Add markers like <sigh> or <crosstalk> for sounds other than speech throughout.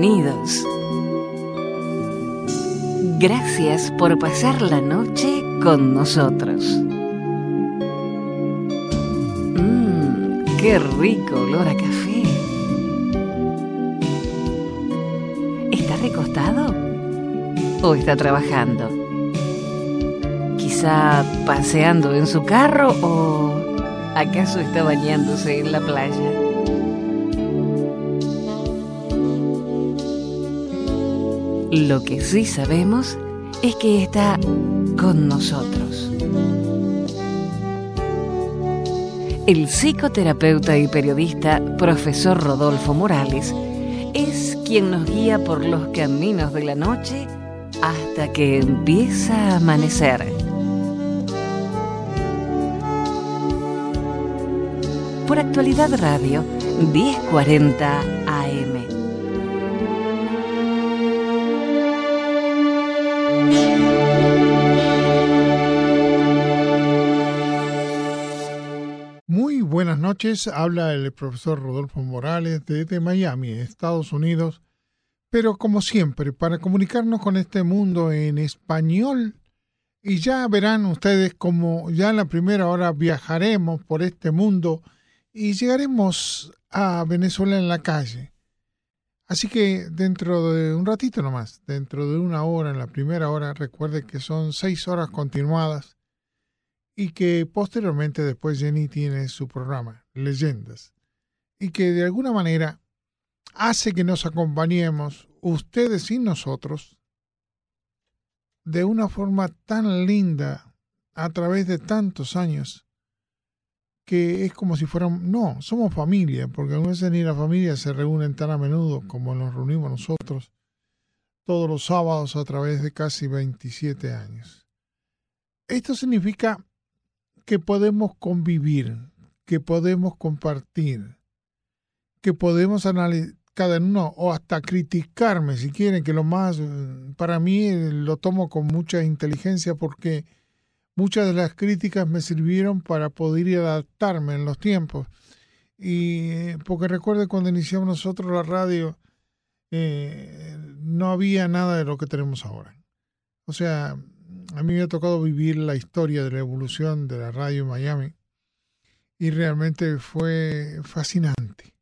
Bienvenidos. Gracias por pasar la noche con nosotros. Mmm, qué rico olor a café. ¿Está recostado? ¿O está trabajando? Quizá paseando en su carro o acaso está bañándose en la playa. Lo que sí sabemos es que está con nosotros. El psicoterapeuta y periodista profesor Rodolfo Morales es quien nos guía por los caminos de la noche hasta que empieza a amanecer. Por actualidad radio 1040 habla el profesor Rodolfo Morales desde Miami, Estados Unidos. Pero como siempre, para comunicarnos con este mundo en español, y ya verán ustedes como ya en la primera hora viajaremos por este mundo y llegaremos a Venezuela en la calle. Así que dentro de un ratito nomás, dentro de una hora, en la primera hora, recuerde que son seis horas continuadas y que posteriormente después Jenny tiene su programa, Leyendas, y que de alguna manera hace que nos acompañemos, ustedes y nosotros, de una forma tan linda a través de tantos años que es como si fueran, no, somos familia, porque a veces ni la familia se reúnen tan a menudo como nos reunimos nosotros todos los sábados a través de casi 27 años. Esto significa que podemos convivir, que podemos compartir, que podemos analizar cada uno o hasta criticarme si quieren, que lo más, para mí lo tomo con mucha inteligencia porque muchas de las críticas me sirvieron para poder adaptarme en los tiempos. Y porque recuerde cuando iniciamos nosotros la radio, eh, no había nada de lo que tenemos ahora. O sea, a mí me ha tocado vivir la historia de la evolución de la radio en Miami y realmente fue fascinante.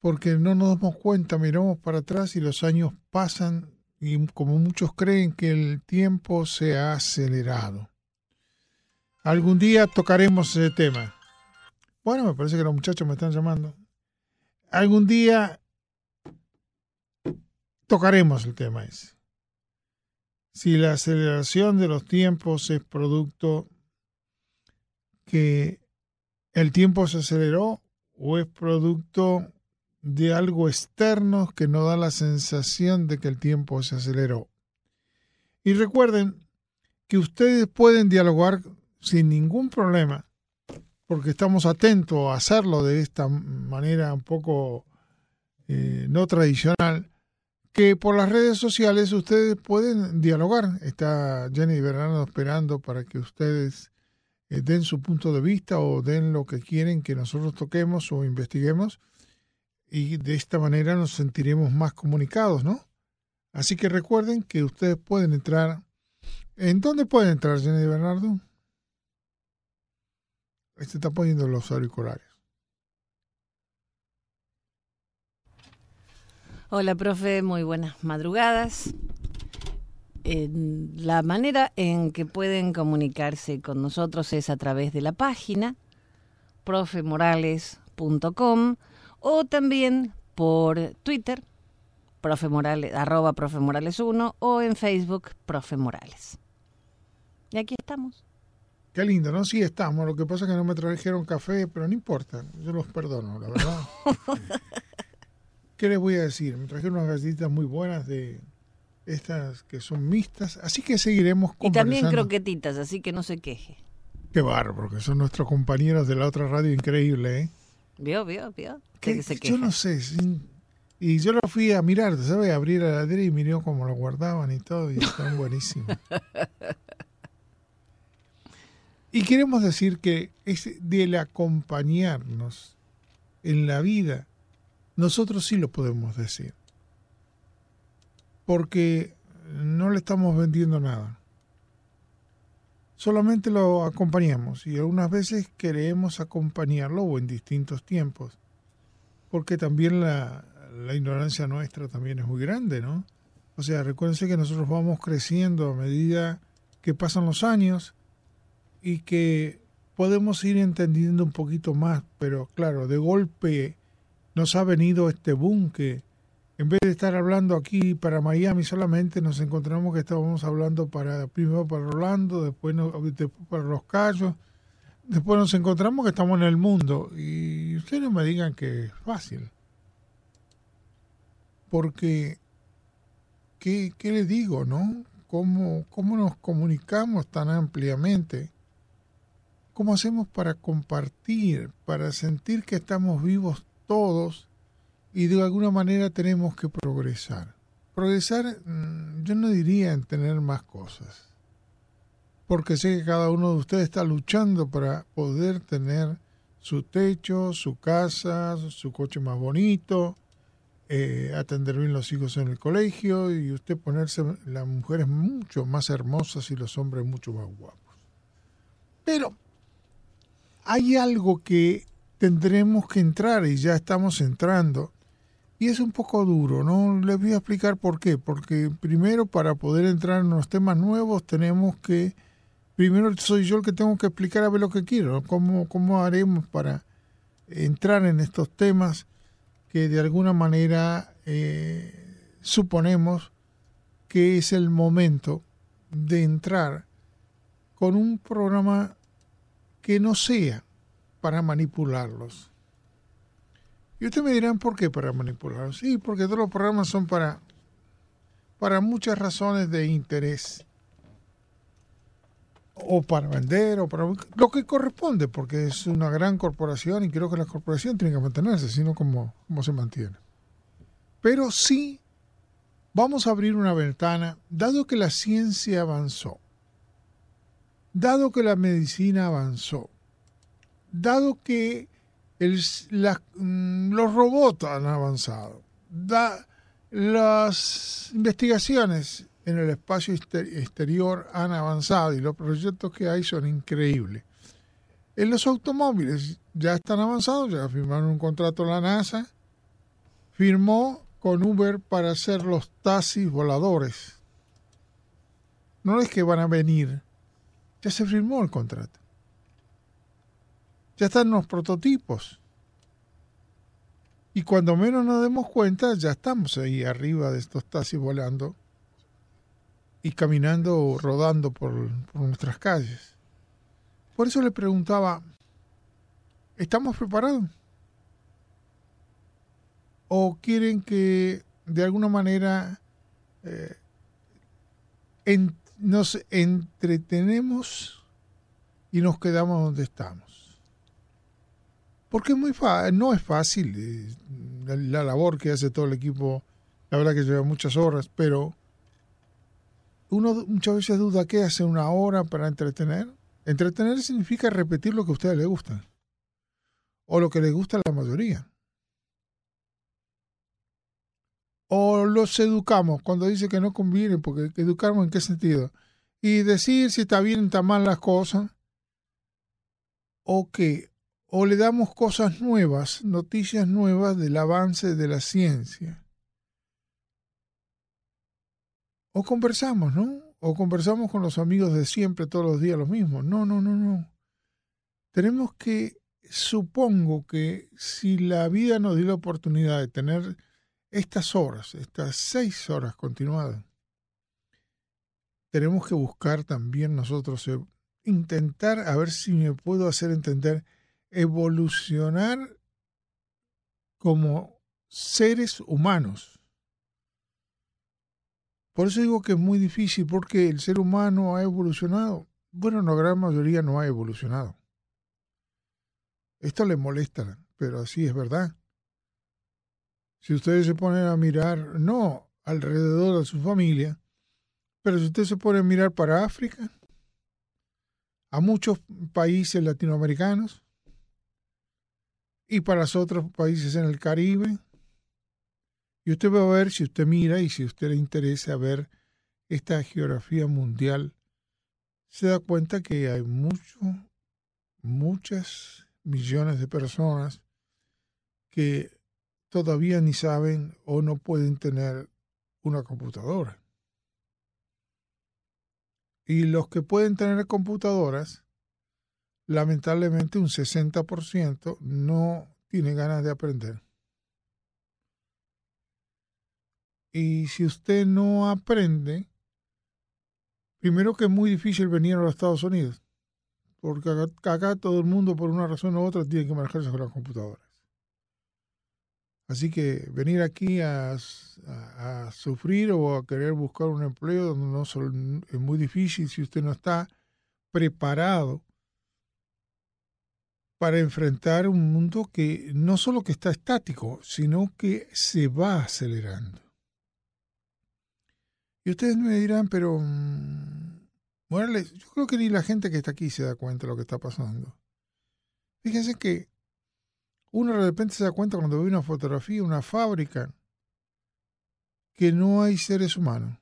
Porque no nos damos cuenta, miramos para atrás y los años pasan y como muchos creen que el tiempo se ha acelerado. Algún día tocaremos ese tema. Bueno, me parece que los muchachos me están llamando. Algún día tocaremos el tema ese. Si la aceleración de los tiempos es producto que el tiempo se aceleró o es producto de algo externo que no da la sensación de que el tiempo se aceleró. Y recuerden que ustedes pueden dialogar sin ningún problema, porque estamos atentos a hacerlo de esta manera un poco eh, no tradicional, que por las redes sociales ustedes pueden dialogar. Está Jenny Bernardo esperando para que ustedes eh, den su punto de vista o den lo que quieren que nosotros toquemos o investiguemos y de esta manera nos sentiremos más comunicados, ¿no? Así que recuerden que ustedes pueden entrar. ¿En dónde pueden entrar, Jenny Bernardo? Este está poniendo los auriculares. Hola, profe, muy buenas madrugadas. la manera en que pueden comunicarse con nosotros es a través de la página profemorales.com o también por Twitter, profe Morales, arroba profe Morales 1 o en Facebook, profe Morales. Y aquí estamos. Qué lindo, ¿no? Sí estamos. Lo que pasa es que no me trajeron café, pero no importa. Yo los perdono, la verdad. <laughs> ¿Qué les voy a decir? Me trajeron unas galletitas muy buenas de estas que son mixtas, así que seguiremos Y también croquetitas, así que no se queje. Qué bárbaro, que son nuestros compañeros de la otra radio increíble, ¿eh? ¿Vio, vio, vio? yo no sé. y yo lo fui a mirar, ¿sabes? Abrir la ladera y miró cómo lo guardaban y todo, y están <laughs> buenísimos. y queremos decir que es del acompañarnos en la vida nosotros sí lo podemos decir. Porque no le estamos vendiendo nada. Solamente lo acompañamos y algunas veces queremos acompañarlo o en distintos tiempos. Porque también la, la ignorancia nuestra también es muy grande, ¿no? O sea, recuérdense que nosotros vamos creciendo a medida que pasan los años y que podemos ir entendiendo un poquito más, pero claro, de golpe nos ha venido este boom que en vez de estar hablando aquí para Miami solamente, nos encontramos que estábamos hablando para primero para Orlando, después, para Los Cayos, después nos encontramos que estamos en el mundo y ustedes no me digan que es fácil. Porque, ¿qué, qué les digo, no? ¿Cómo, ¿Cómo nos comunicamos tan ampliamente? ¿Cómo hacemos para compartir, para sentir que estamos vivos todos y de alguna manera tenemos que progresar? Progresar, mm, yo no diría en tener más cosas, porque sé que cada uno de ustedes está luchando para poder tener su techo, su casa, su coche más bonito, eh, atender bien los hijos en el colegio y usted ponerse las mujeres mucho más hermosas y los hombres mucho más guapos. Pero hay algo que tendremos que entrar y ya estamos entrando. Y es un poco duro, ¿no? Les voy a explicar por qué. Porque primero para poder entrar en los temas nuevos tenemos que, primero soy yo el que tengo que explicar a ver lo que quiero, cómo, cómo haremos para entrar en estos temas que de alguna manera eh, suponemos que es el momento de entrar con un programa que no sea para manipularlos. Y ustedes me dirán, ¿por qué para manipularlos? Sí, porque todos los programas son para, para muchas razones de interés. O para vender, o para lo que corresponde, porque es una gran corporación y creo que la corporación tiene que mantenerse, sino como, como se mantiene. Pero sí, vamos a abrir una ventana, dado que la ciencia avanzó, dado que la medicina avanzó, dado que mm, los robots han avanzado, las investigaciones en el espacio exterior han avanzado y los proyectos que hay son increíbles. En los automóviles ya están avanzados, ya firmaron un contrato la NASA, firmó con Uber para hacer los taxis voladores. No es que van a venir, ya se firmó el contrato. Ya están los prototipos. Y cuando menos nos demos cuenta, ya estamos ahí arriba de estos taxis volando y caminando o rodando por, nuestras calles. Por eso le preguntaba, ¿estamos preparados? ¿O quieren que de alguna manera eh, nos entretenemos y nos quedamos donde estamos. Porque es muy no es fácil eh, la, labor que hace todo el equipo, la verdad que lleva muchas horas, pero uno muchas veces duda qué hace una hora para entretener. Entretener significa repetir lo que a ustedes les gusta o lo que les gusta a la mayoría. O los educamos cuando dice que no conviene, porque educamos en qué sentido. Y decir si está bien o está mal las cosas. O que, o le damos cosas nuevas, noticias nuevas del avance de la ciencia. O conversamos, ¿no? O conversamos con los amigos de siempre todos los días lo mismo. No, no, no, no. Tenemos que, supongo que si la vida nos dio la oportunidad de tener estas horas, estas seis horas continuadas, tenemos que buscar también nosotros eh, intentar a ver si me puedo hacer entender, evolucionar como seres humanos. Por eso digo que es muy difícil, porque el ser humano ha evolucionado. Bueno, la gran mayoría no ha evolucionado. Esto le molesta, pero así es verdad. Si ustedes se ponen a mirar, no alrededor de su familia, pero si ustedes se ponen a mirar para África, a muchos países latinoamericanos y para los otros países en el Caribe, Y usted va a ver, si usted mira y si usted le interesa ver esta geografía mundial, se da cuenta que hay mucho, muchas millones de personas que todavía ni saben o no pueden tener una computadora. Y los que pueden tener computadoras, lamentablemente un 60% no tiene ganas de aprender. Y si usted no aprende, primero que es muy difícil venir a los Estados Unidos, porque acá, todo el mundo por una razón u otra tiene que manejarse con las computadoras. Así que venir aquí a, sufrir o a querer buscar un empleo no es muy difícil si usted no está preparado para enfrentar un mundo que no solo que está estático, sino que se va acelerando. Y ustedes me dirán, pero mm, Morales, yo creo que ni la gente que está aquí se da cuenta de lo que está pasando. Fíjense que uno de repente se da cuenta cuando ve una fotografía, una fábrica, que no hay seres humanos.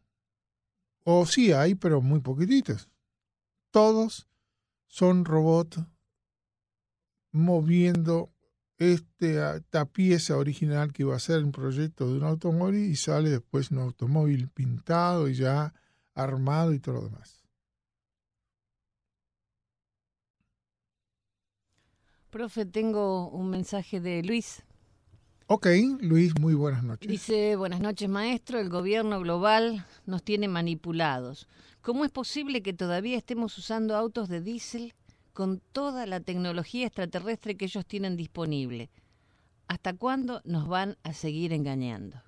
O sí hay, pero muy poquititos. Todos son robots moviendo este, esta pieza original que iba a ser un proyecto de un automóvil y sale después un automóvil pintado y ya armado y todo lo demás. Profe, tengo un mensaje de Luis. Ok, Luis, muy buenas noches. Dice, buenas noches maestro, el gobierno global nos tiene manipulados. ¿Cómo es posible que todavía estemos usando autos de diésel con toda la tecnología extraterrestre que ellos tienen disponible? ¿Hasta cuándo nos van a seguir engañando?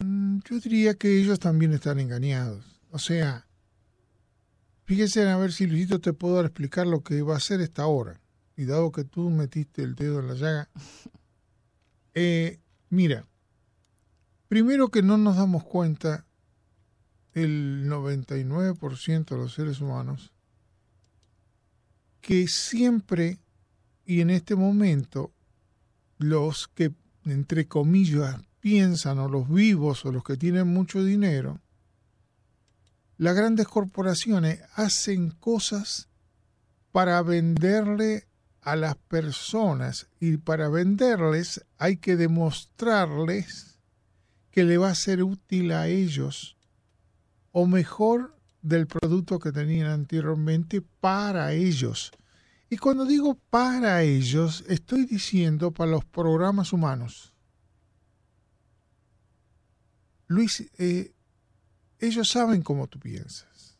Mm, yo diría que ellos también están engañados. O sea, Fíjese a ver si Luisito te puedo explicar lo que va a hacer esta hora. Y dado que tú metiste el dedo en la llaga, <laughs> eh, mira, primero que no nos damos cuenta, el 99% de los seres humanos, que siempre y en este momento los que, entre comillas, piensan o los vivos o los que tienen mucho dinero, las grandes corporaciones hacen cosas para venderle a las personas y para venderles hay que demostrarles que le va a ser útil a ellos o mejor del producto que tenían anteriormente para ellos. Y cuando digo para ellos, estoy diciendo para los programas humanos. Luis, eh, ellos saben cómo tú piensas.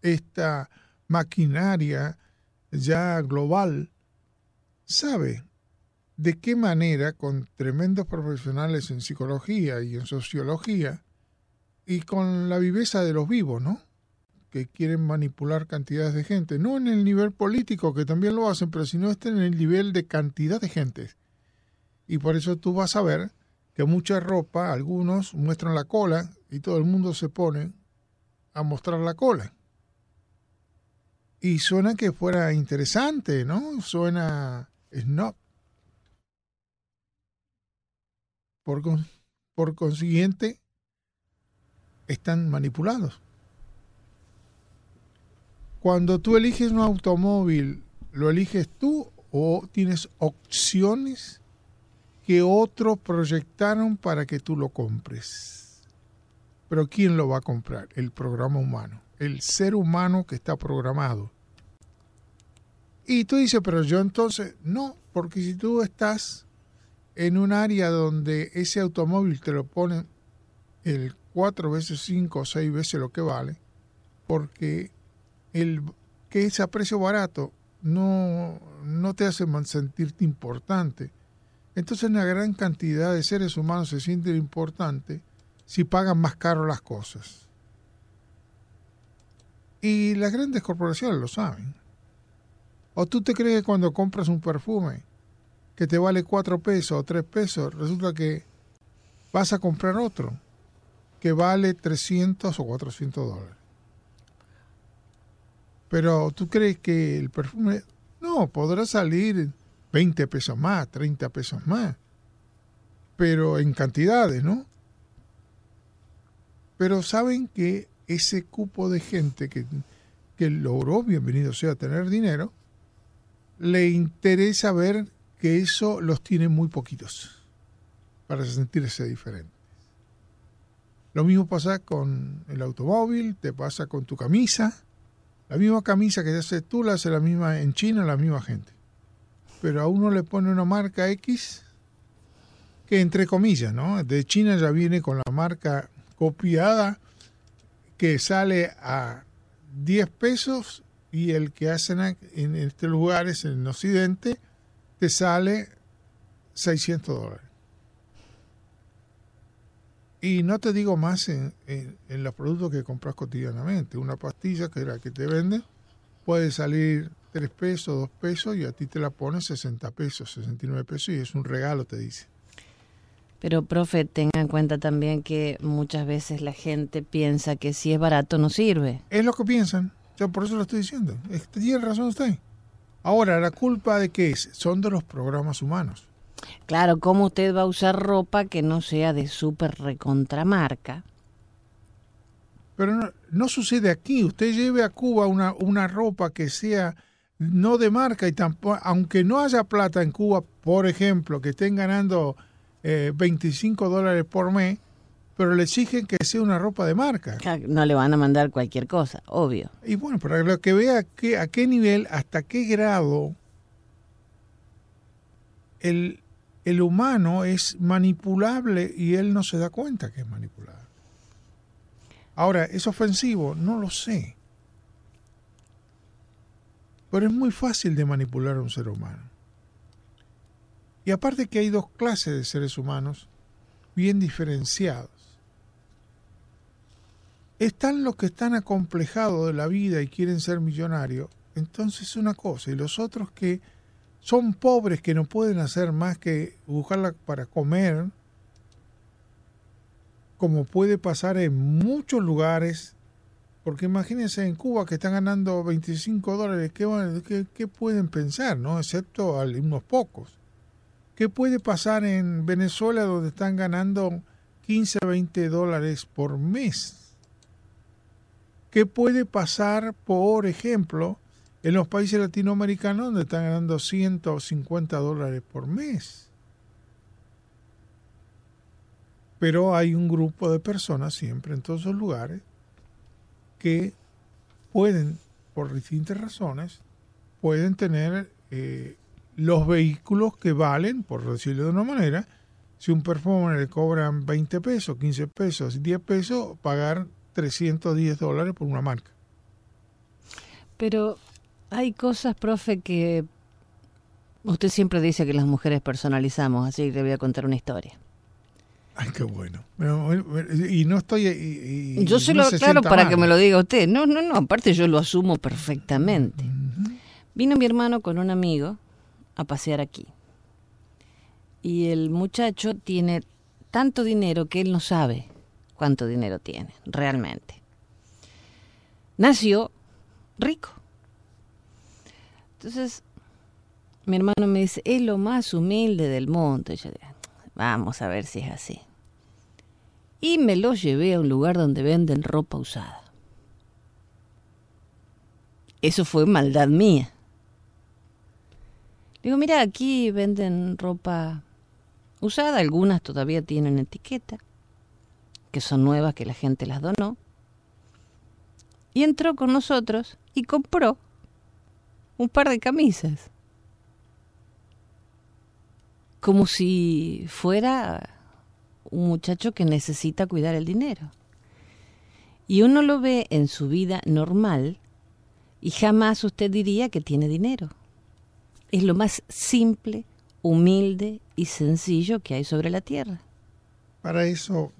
Esta maquinaria ya global sabe de qué manera, con tremendos profesionales en psicología y en sociología, y con la viveza de los vivos, ¿no? Que quieren manipular cantidades de gente, no en el nivel político, que también lo hacen, pero sino en el nivel de cantidad de gente. Y por eso tú vas a ver que mucha ropa, algunos muestran la cola y todo el mundo se pone a mostrar la cola. Y suena que fuera interesante, ¿no? Suena snob. Por consiguiente, están manipulados. Cuando tú eliges un automóvil, ¿lo eliges tú o tienes opciones que otros proyectaron para que tú lo compres. Pero ¿quién lo va a comprar? El programa humano, el ser humano que está programado. Y tú dices, pero yo entonces, no, porque si tú estás en un área donde ese automóvil te lo ponen el cuatro veces, cinco o seis veces lo que vale, porque el que es a precio barato no, no te hace sentirte importante entonces una gran cantidad de seres humanos se sienten importantes si pagan más caro las cosas. Y las grandes corporaciones lo saben. ¿O tú te crees que cuando compras un perfume que te vale cuatro pesos o tres pesos, resulta que vas a comprar otro que vale 300 o 400 dólares? Pero tú crees que el perfume, no, podrá salir 20 pesos más, 30 pesos más. pero en cantidades, ¿no? Pero saben que ese cupo de gente que, que logró, bienvenido sea, tener dinero, le interesa ver que eso los tiene muy poquitos para sentirse diferentes. Lo mismo pasa con el automóvil, te pasa con tu camisa. La misma camisa que haces tú la hace la misma en China la misma gente. Pero a uno le pone una marca X que entre comillas, ¿no? De China ya viene con la marca copiada que sale a 10 pesos y el que hacen en estos lugares en Occidente te sale 600 dólares. Y no te digo más en, los productos que compras cotidianamente. Una pastilla que era que te venden puede salir 3 pesos, 2 pesos y a ti te la ponen 60 pesos, 69 pesos y es un regalo, te dice. Pero, profe, tenga en cuenta también que muchas veces la gente piensa que si es barato no sirve. Es lo que piensan. Yo por eso lo estoy diciendo. Tiene razón usted. Ahora, ¿la culpa de qué es? Son de los programas humanos. Claro, ¿cómo usted va a usar ropa que no sea de súper recontramarca? Pero no, sucede aquí. Usted lleve a Cuba una, una ropa que sea no de marca y tampoco, aunque no haya plata en Cuba, por ejemplo, que estén ganando 25 eh, dólares por mes, pero le exigen que sea una ropa de marca. No le van a mandar cualquier cosa, obvio. Y bueno, para lo que vea que, a qué nivel, hasta qué grado el, el humano es manipulable y él no se da cuenta que es manipulable. Ahora, ¿es ofensivo? No lo sé. Pero es muy fácil de manipular a un ser humano. Y aparte que hay dos clases de seres humanos bien diferenciados. Están los que están acomplejados de la vida y quieren ser millonarios, entonces es una cosa, y los otros que son pobres que no pueden hacer más que buscarla para comer, como puede pasar en muchos lugares, porque imagínense en Cuba que están ganando 25 dólares, ¿qué, qué, pueden pensar? no Excepto unos pocos. ¿Qué puede pasar en Venezuela donde están ganando 15, 20 dólares por mes? ¿Qué puede pasar, por ejemplo, en los países latinoamericanos donde están ganando 150 dólares por mes. Pero hay un grupo de personas siempre en todos esos lugares que pueden, por distintas razones, pueden tener eh, los vehículos que valen, por decirlo de una manera, si un perfume le cobran 20 pesos, 15 pesos, 10 pesos, pagar 310 dólares por una marca. Pero hay cosas, profe, que usted siempre dice que las mujeres personalizamos, así que le voy a contar una historia. Ay, qué bueno. Y no estoy... yo se lo aclaro para que me lo diga usted. No, no, no, aparte yo lo asumo perfectamente. Vino mi hermano con un amigo a pasear aquí. Y el muchacho tiene tanto dinero que él no sabe cuánto dinero tiene, realmente. Nació rico entonces, mi hermano me dice, es lo más humilde del mundo. Yo digo, vamos a ver si es así. Y me lo llevé a un lugar donde venden ropa usada. Eso fue maldad mía. Digo, mira, aquí venden ropa usada, algunas todavía tienen etiqueta, que son nuevas, que la gente las donó. Y entró con nosotros y compró un par de camisas. Como si fuera un muchacho que necesita cuidar el dinero. Y uno lo ve en su vida normal y jamás usted diría que tiene dinero. Es lo más simple, humilde y sencillo que hay sobre la tierra. Para eso,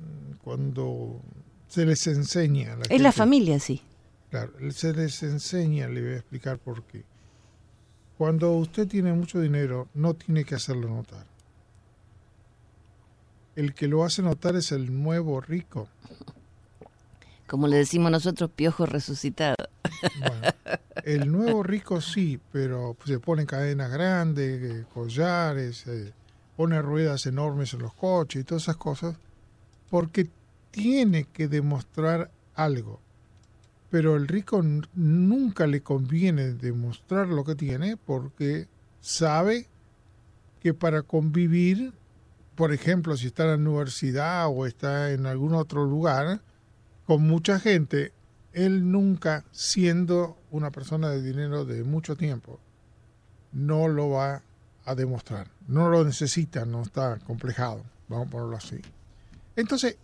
cuando se les enseña... es la familia, sí. Claro, se les enseña, le voy a explicar por qué. Cuando usted tiene mucho dinero, no tiene que hacerlo notar. El que lo hace notar es el nuevo rico. Como le decimos nosotros, piojo resucitado. el nuevo rico sí, pero se ponen cadenas grandes, eh, collares, eh, pone ruedas enormes en los coches y todas esas cosas, porque tiene que demostrar algo. Pero el rico nunca le conviene demostrar lo que tiene porque sabe que para convivir, por ejemplo, si está en la universidad o está en algún otro lugar, con mucha gente, él nunca, siendo una persona de dinero de mucho tiempo, no lo va a demostrar. No lo necesita, no está complejado, vamos a ponerlo así. Entonces,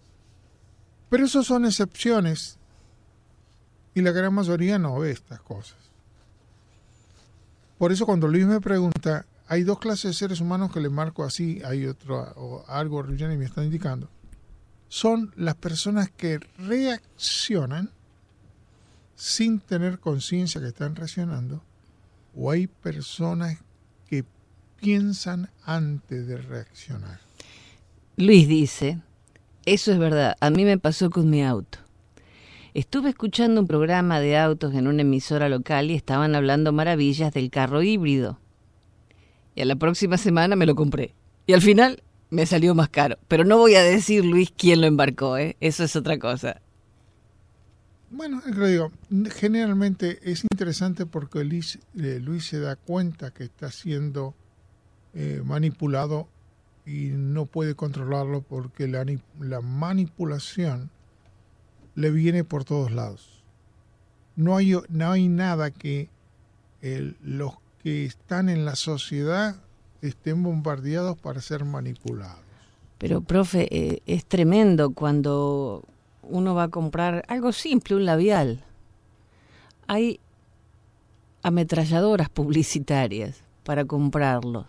pero eso son excepciones y la gran mayoría no ve estas cosas. Por eso cuando Luis me pregunta, hay dos clases de seres humanos que le marco así, hay otro, o algo y me está indicando. Son las personas que reaccionan sin tener conciencia que están reaccionando, o hay personas que piensan antes de reaccionar. Luis dice, eso es verdad, a mí me pasó con mi auto. Estuve escuchando un programa de autos en una emisora local y estaban hablando maravillas del carro híbrido. Y a la próxima semana me lo compré. Y al final me salió más caro. Pero no voy a decir, Luis, quién lo embarcó, ¿eh? Eso es otra cosa. Bueno, lo digo, generalmente es interesante porque Luis, eh, Luis se da cuenta que está siendo eh, manipulado y no puede controlarlo porque la manipulación le viene por todos lados. No hay, no hay nada que los que están en la sociedad estén bombardeados para ser manipulados. Pero, profe, eh, es tremendo cuando uno va a comprar algo simple, un labial. Hay ametralladoras publicitarias para comprarlos.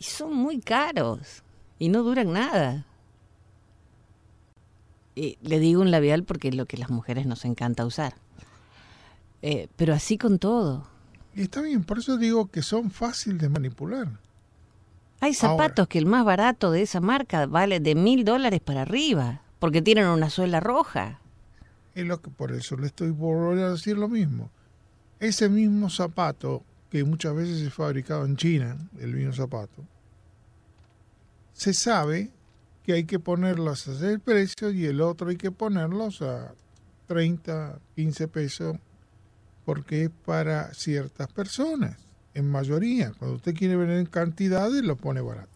Y son muy caros y no duran nada. Le digo un labial porque es lo que las mujeres nos encanta usar. Eh, pero así con todo. Y está bien, por eso digo que son fáciles de manipular. Hay zapatos que el más barato de esa marca vale de mil dólares para arriba porque tienen una suela roja. Es lo que por eso le estoy volviendo a decir lo mismo. Ese mismo zapato que muchas veces es fabricado en China, el mismo zapato, se sabe que hay que ponerlos a el precio y el otro hay que ponerlos a 30, 15 pesos porque es para ciertas personas, en mayoría. Cuando usted quiere vender en cantidades, lo pone barato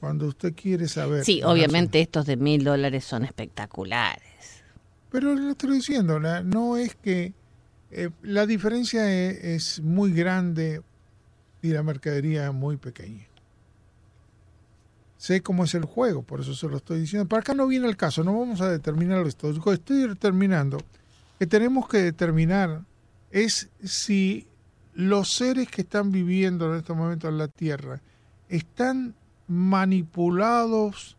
cuando usted quiere saber. Sí, obviamente estos de mil dólares son espectaculares. Pero lo estoy diciendo, no es que eh, la diferencia e, es, muy grande y la mercadería muy pequeña. Sé cómo es el juego, por eso se lo estoy diciendo. Para acá no viene el caso, no vamos a determinar esto. Estoy determinando que tenemos que determinar es si los seres que están viviendo en estos momentos en la Tierra están manipulados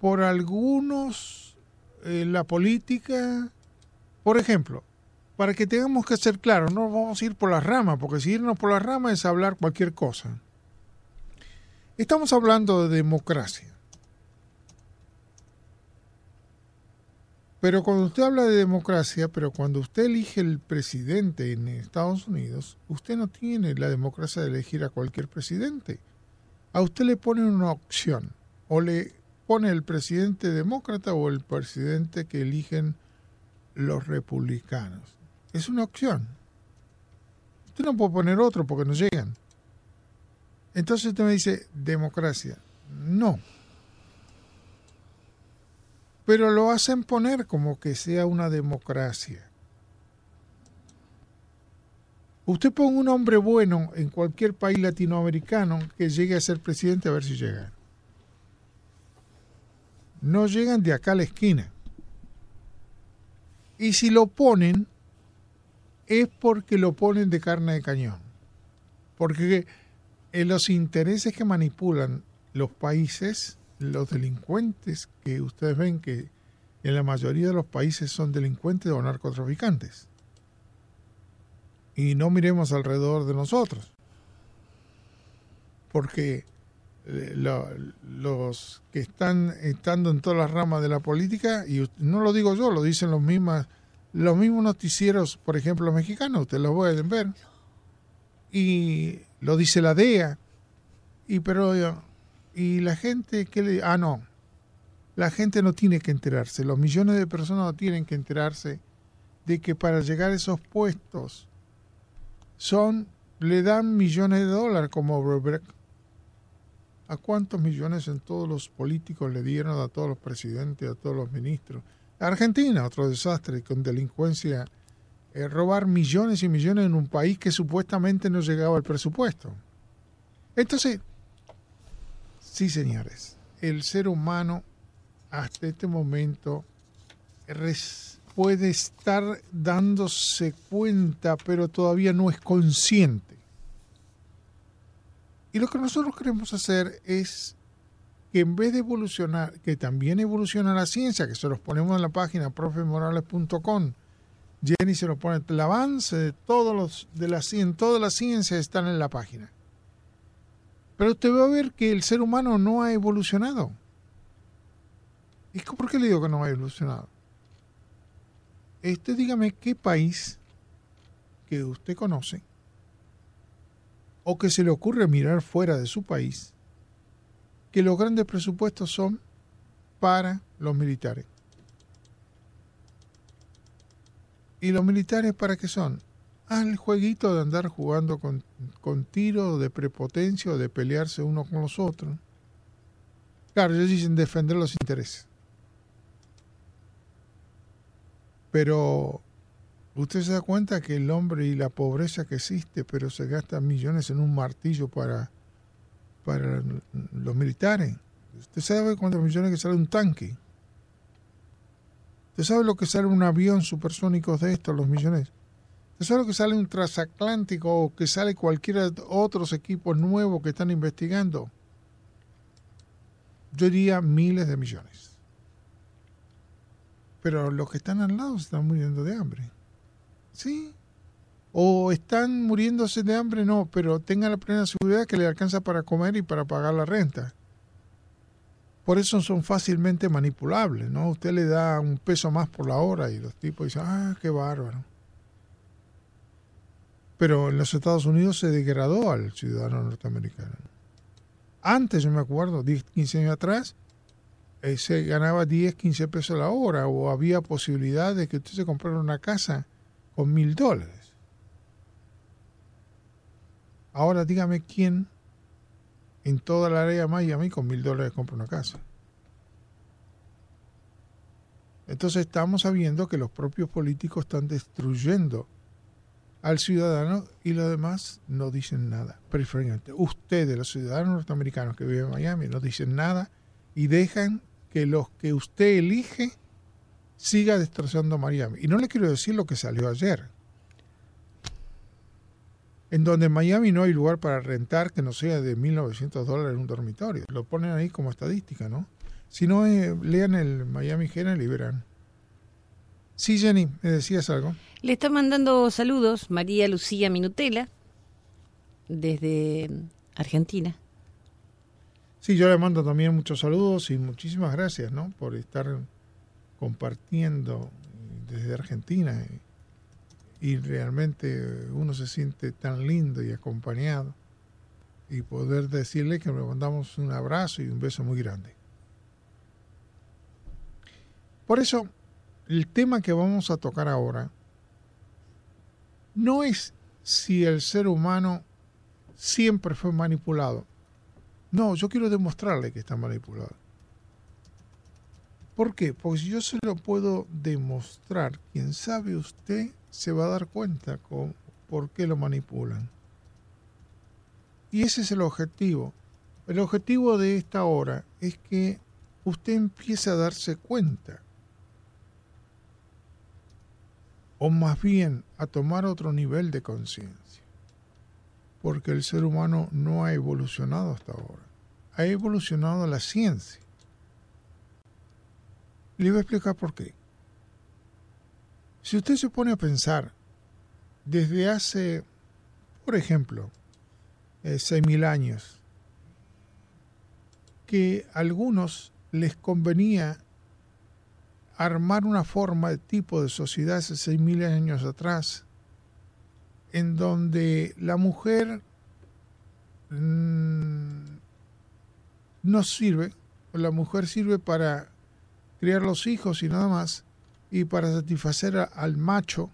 por algunos en la política. Por ejemplo, para que tengamos que ser claros, no vamos a ir por las ramas, porque si irnos por las ramas es hablar cualquier cosa. Estamos hablando de democracia. Pero cuando usted habla de democracia, pero cuando usted elige el presidente en Estados Unidos, usted no tiene la democracia de elegir a cualquier presidente a usted le ponen una opción, o le pone el presidente demócrata o el presidente que eligen los republicanos. Es una opción. Usted no puede poner otro porque no llegan. Entonces usted me dice, democracia. No. Pero lo hacen poner como que sea una democracia. Usted ponga un hombre bueno en cualquier país latinoamericano que llegue a ser presidente a ver si llega. No llegan de acá a la esquina. Y si lo ponen, es porque lo ponen de carne de cañón. Porque los intereses que manipulan los países, los delincuentes que ustedes ven que en la mayoría de los países son delincuentes o narcotraficantes y no miremos alrededor de nosotros. Porque eh, los que están estando en todas las ramas de la política, y no lo digo yo, lo dicen los mismos, los mismos noticieros, por ejemplo, mexicanos, ustedes lo pueden ver, y lo dice la DEA, Y pero y la gente que le ah no. La gente no tiene que enterarse, los millones de personas no tienen que enterarse de que para llegar a esos puestos son le dan millones de dólares como Robert. ¿A cuántos millones en todos los políticos le dieron a todos los presidentes, a todos los ministros? Argentina, otro desastre con delincuencia eh, robar millones y millones en un país que supuestamente no llegaba al presupuesto. Entonces, sí señores, el ser humano hasta este momento puede estar dándose cuenta, pero todavía no es consciente. Y lo que nosotros queremos hacer es que en vez de evolucionar, que también evoluciona la ciencia, que se los ponemos en la página profemorales.com, Jenny se lo pone, el avance de todos los, de la, toda la ciencia están en la página. Pero usted va a ver que el ser humano no ha evolucionado. ¿Y por qué le digo que no ha evolucionado? Este, dígame qué país que usted conoce o que se le ocurre mirar fuera de su país, que los grandes presupuestos son para los militares. ¿Y los militares para qué son? Al jueguito de andar jugando con, con tiro de prepotencia o de pelearse uno con los otros. Claro, ellos dicen defender los intereses. Pero usted se da cuenta que el hombre y la pobreza que existe, pero se gastan millones en un martillo para, para los militares. ¿Usted sabe cuántos millones que sale un tanque? ¿Usted sabe lo que sale un avión supersónico de estos, los millones? ¿Usted sabe lo que sale un transatlántico o que sale cualquiera otros equipos nuevos que están investigando? Yo diría miles de millones. Pero los que están al lado están muriendo de hambre. ¿Sí? O están muriéndose de hambre, no, pero tengan la plena seguridad que le alcanza para comer y para pagar la renta. Por eso son fácilmente manipulables, ¿no? Usted le da un peso más por la hora y los tipos dicen, ah, qué bárbaro. Pero en los Estados Unidos se degradó al ciudadano norteamericano. Antes, yo me acuerdo, 10, 15 años atrás, eh, se ganaba 10, 15 pesos la hora o había posibilidad de que usted se comprara una casa con mil dólares. Ahora dígame quién en toda la área de Miami con mil dólares compra una casa. Entonces estamos sabiendo que los propios políticos están destruyendo al ciudadano y los demás no dicen nada. Preferentemente, ustedes, los ciudadanos norteamericanos que viven en Miami, no dicen nada y dejan que los que usted elige siga destrozando Miami. Y no le quiero decir lo que salió ayer en donde en Miami no hay lugar para rentar que no sea de 1.900 dólares en un dormitorio. Lo ponen ahí como estadística, ¿no? Si no, eh, lean el Miami General y verán. Sí, Jenny, ¿me decías algo? Le está mandando saludos María Lucía Minutela desde Argentina. Sí, yo le mando también muchos saludos y muchísimas gracias, ¿no? Por estar compartiendo desde Argentina y realmente uno se siente tan lindo y acompañado y poder decirle que le mandamos un abrazo y un beso muy grande. Por eso, el tema que vamos a tocar ahora no es si el ser humano siempre fue manipulado. No, yo quiero demostrarle que está manipulado. ¿Por qué? Porque yo se lo puedo demostrar, quién sabe usted se va a dar cuenta con por qué lo manipulan. Y ese es el objetivo. El objetivo de esta hora es que usted empiece a darse cuenta. O más bien a tomar otro nivel de conciencia. Porque el ser humano no ha evolucionado hasta ahora. Ha evolucionado la ciencia. Le voy a explicar por qué. Si usted se pone a pensar, desde hace, por ejemplo, eh, seis mil años, que a algunos les convenía armar una forma de tipo de sociedad hace seis mil años atrás, en donde la mujer mm, no sirve, la mujer sirve para criar los hijos y nada más, y para satisfacer al macho.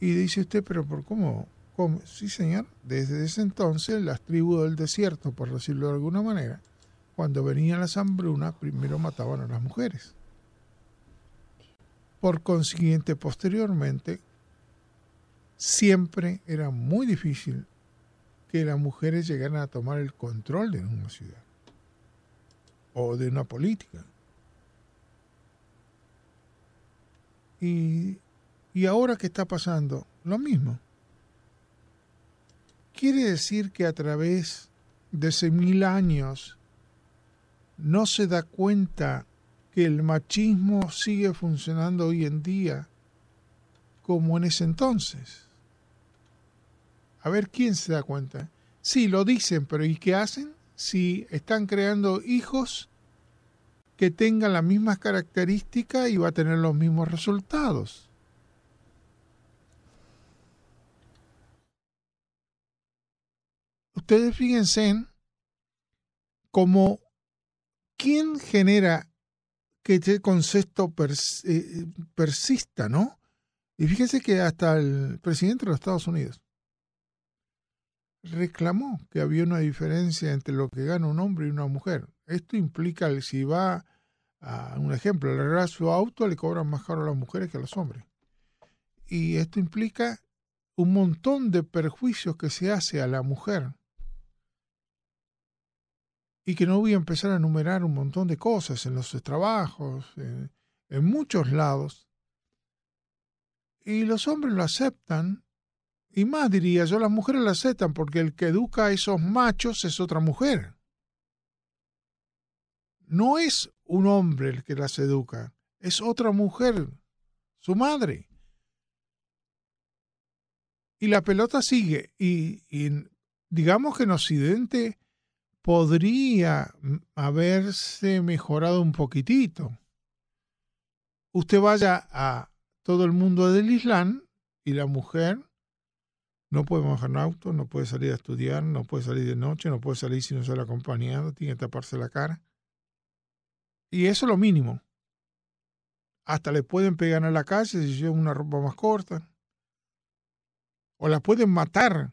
Y dice usted, pero ¿por cómo? ¿Cómo? Sí, señor. Desde ese entonces, las tribus del desierto, por decirlo de alguna manera, cuando venían las hambrunas, primero mataban a las mujeres. Por consiguiente, posteriormente, siempre era muy difícil que las mujeres llegaran a tomar el control de una ciudad o de una política. Y, y ahora que está pasando, lo mismo. Quiere decir que a través de ese mil años no se da cuenta que el machismo sigue funcionando hoy en día como en ese entonces. A ver quién se da cuenta. Sí, lo dicen, pero ¿y qué hacen? Si están creando hijos que tengan las mismas características y va a tener los mismos resultados. Ustedes fíjense en cómo quién genera que este concepto eh, persista, ¿no? Y fíjense que hasta el presidente de los Estados Unidos reclamó que había una diferencia entre lo que gana un hombre y una mujer. Esto implica si va a un ejemplo, al arreglar su auto le cobran más caro a las mujeres que a los hombres. Y esto implica un montón de perjuicios que se hace a la mujer. Y que no voy a empezar a enumerar un montón de cosas en los trabajos, en, en muchos lados. Y los hombres lo aceptan y más diría yo, las mujeres la aceptan porque el que educa a esos machos es otra mujer. No es un hombre el que las educa, es otra mujer, su madre. Y la pelota sigue. Y, digamos que en Occidente podría haberse mejorado un poquitito. Usted vaya a todo el mundo del Islam y la mujer no puede manejar un auto, no puede salir a estudiar, no puede salir de noche, no puede salir si no sale acompañado, tiene que taparse la cara. Y eso es lo mínimo. Hasta le pueden pegar en la calle si lleva una ropa más corta. O la pueden matar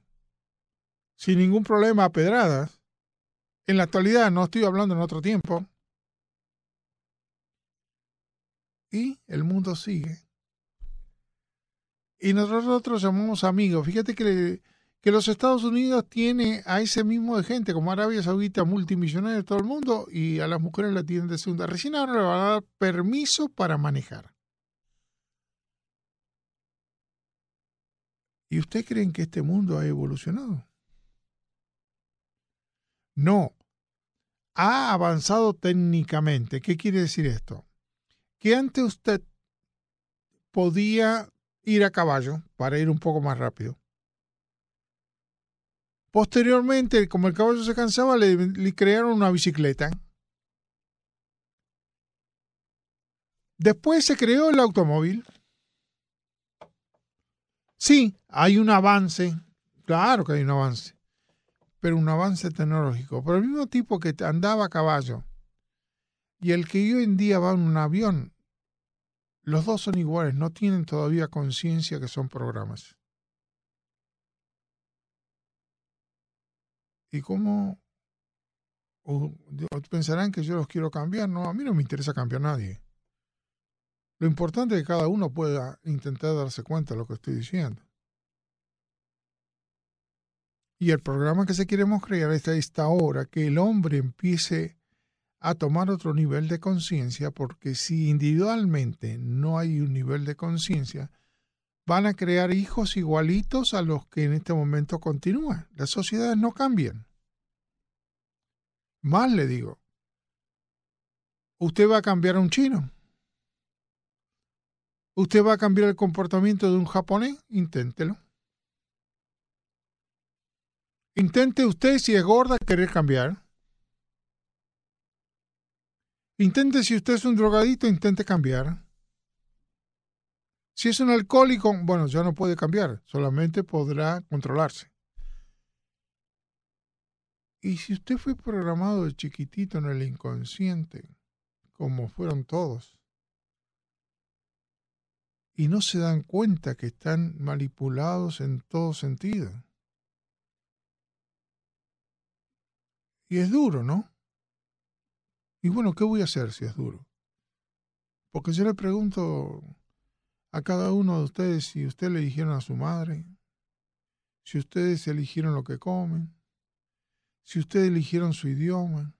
sin ningún problema a pedradas. En la actualidad, no estoy hablando en otro tiempo. Y el mundo sigue y nosotros llamamos amigos. Fíjate que, que los Estados Unidos tiene a ese mismo de gente, como Arabia Saudita, multimillonaria de todo el mundo, y a las mujeres la tienen de segunda. Recién ahora le van a dar permiso para manejar. ¿Y usted creen que este mundo ha evolucionado? No. Ha avanzado técnicamente. ¿Qué quiere decir esto? Que antes usted podía ir a caballo para ir un poco más rápido. Posteriormente, como el caballo se cansaba, le, crearon una bicicleta. Después se creó el automóvil. Sí, hay un avance, claro que hay un avance, pero un avance tecnológico. Pero el mismo tipo que andaba a caballo y el que hoy en día va en un avión los dos son iguales, no tienen todavía conciencia que son programas. ¿Y cómo pensarán que yo los quiero cambiar? No, a mí no me interesa cambiar a nadie. Lo importante es que cada uno pueda intentar darse cuenta de lo que estoy diciendo. Y el programa que se queremos crear es esta hora, que el hombre empiece a tomar otro nivel de conciencia, porque si individualmente no hay un nivel de conciencia, van a crear hijos igualitos a los que en este momento continúan. Las sociedades no cambian. Más le digo, usted va a cambiar a un chino. ¿Usted va a cambiar el comportamiento de un japonés? Inténtelo. Intente usted, si es gorda, querer cambiar. Intente, si usted es un drogadito, intente cambiar. Si es un alcohólico, bueno, ya no puede cambiar, solamente podrá controlarse. Y si usted fue programado de chiquitito en el inconsciente, como fueron todos, y no se dan cuenta que están manipulados en todo sentido. Y es duro, ¿no? Y bueno, ¿qué voy a hacer si es duro? Porque yo le pregunto a cada uno de ustedes si ustedes le eligieron a su madre, si ustedes eligieron lo que comen, si ustedes eligieron su idioma,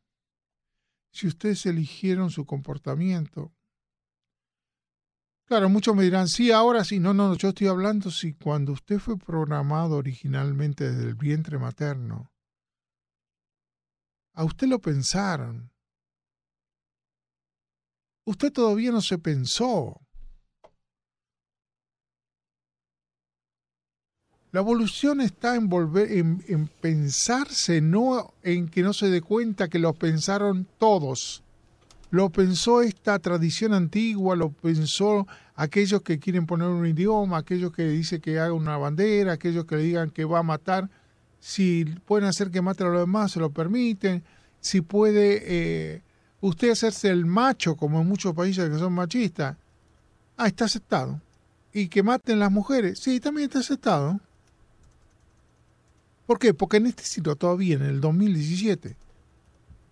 si ustedes eligieron su comportamiento, Claro, muchos me dirán, sí, ahora sí. No, no, yo estoy hablando si cuando usted fue programado originalmente desde el vientre materno, a usted lo pensaron. Usted todavía no se pensó. La evolución está en, volver, en, en pensarse, no en que no se dé cuenta que lo pensaron todos. Lo pensó esta tradición antigua, lo pensó aquellos que quieren poner un idioma, aquellos que dicen que haga una bandera, aquellos que le digan que va a matar. Si pueden hacer que mate a los demás, se lo permiten. Si puede eh, usted hacerse el macho, como en muchos países que son machistas, ah, está aceptado. Y que maten las mujeres, sí, también está aceptado. ¿Por qué? Porque en este siglo todavía, en el 2017,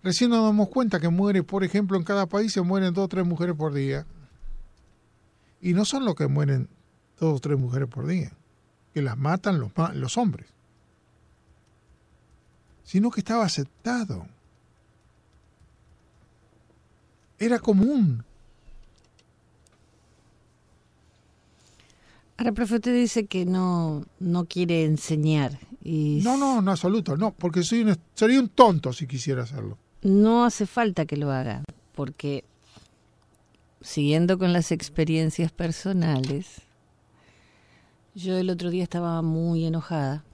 Recién nos damos cuenta que muere, por ejemplo, en cada país se mueren dos o tres mujeres por día. Y no son los que mueren dos o tres mujeres por día, que las matan los, los hombres, sino que estaba aceptado. Era común. Ahora, profe, usted dice que no, no quiere enseñar. Y... No, no, no, absoluto, no, porque soy un, sería un tonto si quisiera hacerlo no hace falta que lo haga, porque siguiendo con las experiencias personales, yo el otro día estaba muy enojada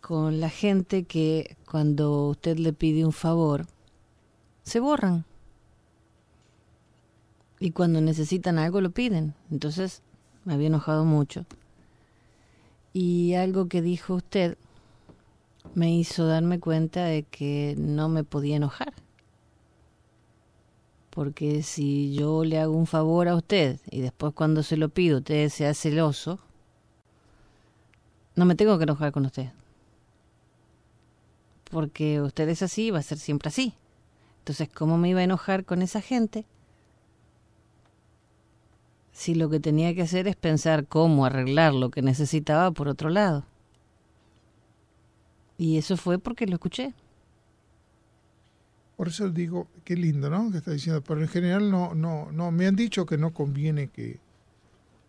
con la gente que cuando usted le pide un favor, se borran. Y cuando necesitan algo lo piden. Entonces me había enojado mucho. Y algo que dijo usted me hizo darme cuenta de que no me podía enojar. Porque si yo le hago un favor a usted y después cuando se lo pido usted sea celoso, no me tengo que enojar con usted. Porque usted es así y va a ser siempre así. Entonces, ¿cómo me iba a enojar con esa gente? Si lo que tenía que hacer es pensar cómo arreglar lo que necesitaba por otro lado. Y eso fue porque lo escuché. Por eso digo, qué lindo, ¿no? Que está diciendo, pero en general no, no, no, me han dicho que no conviene que,